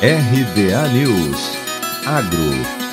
RBA News. Agro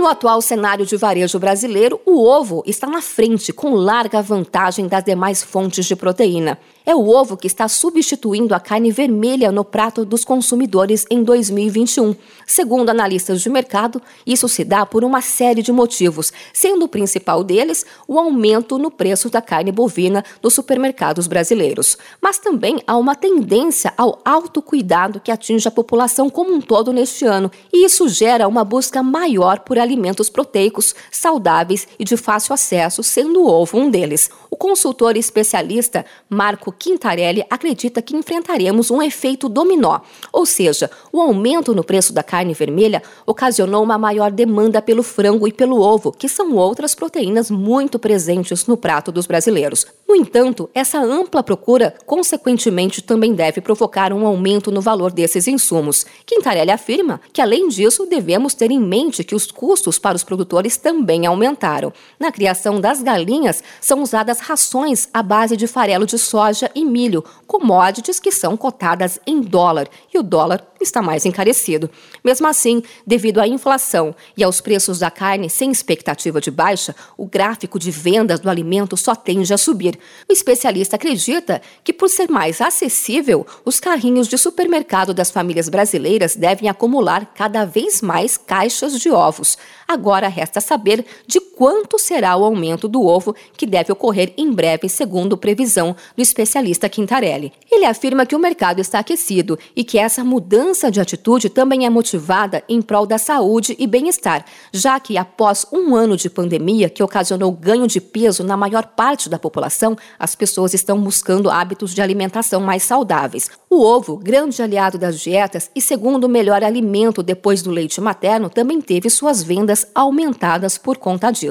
No atual cenário de varejo brasileiro, o ovo está na frente, com larga vantagem das demais fontes de proteína. É o ovo que está substituindo a carne vermelha no prato dos consumidores em 2021. Segundo analistas de mercado, isso se dá por uma série de motivos, sendo o principal deles o aumento no preço da carne bovina nos supermercados brasileiros. Mas também há uma tendência ao autocuidado que atinge a população como um todo neste ano, e isso gera uma busca maior por alimentos alimentos proteicos, saudáveis e de fácil acesso, sendo o ovo um deles. O consultor especialista Marco Quintarelli acredita que enfrentaremos um efeito dominó, ou seja, o aumento no preço da carne vermelha ocasionou uma maior demanda pelo frango e pelo ovo, que são outras proteínas muito presentes no prato dos brasileiros. No entanto, essa ampla procura, consequentemente, também deve provocar um aumento no valor desses insumos. Quintarelli afirma que, além disso, devemos ter em mente que os custos custos para os produtores também aumentaram. Na criação das galinhas, são usadas rações à base de farelo de soja e milho, commodities que são cotadas em dólar, e o dólar está mais encarecido. Mesmo assim, devido à inflação e aos preços da carne sem expectativa de baixa, o gráfico de vendas do alimento só tende a subir. O especialista acredita que, por ser mais acessível, os carrinhos de supermercado das famílias brasileiras devem acumular cada vez mais caixas de ovos. Agora resta saber de quanto será o aumento do ovo, que deve ocorrer em breve, segundo previsão do especialista Quintarelli. Ele afirma que o mercado está aquecido e que essa mudança de atitude também é motivada em prol da saúde e bem-estar, já que após um ano de pandemia que ocasionou ganho de peso na maior parte da população, as pessoas estão buscando hábitos de alimentação mais saudáveis. O ovo, grande aliado das dietas e segundo melhor alimento depois do leite materno, também teve suas vendas aumentadas por conta disso.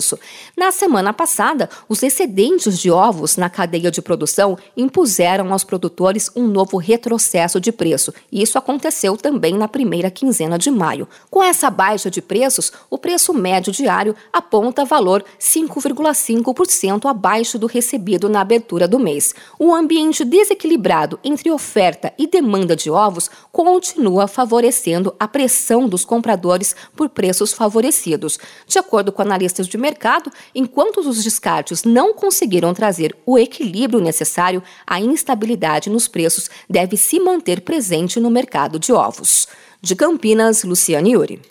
Na semana passada, os excedentes de ovos na cadeia de produção impuseram aos produtores um novo retrocesso de preço. E isso aconteceu também na primeira quinzena de maio. Com essa baixa de preços, o preço médio diário aponta valor 5,5% abaixo do recebido na abertura do mês. O ambiente desequilibrado entre oferta e demanda de ovos continua favorecendo a pressão dos compradores por preços favorecidos de acordo com analistas de mercado, enquanto os descartes não conseguiram trazer o equilíbrio necessário, a instabilidade nos preços deve se manter presente no mercado de ovos. De Campinas, Luciane Yuri.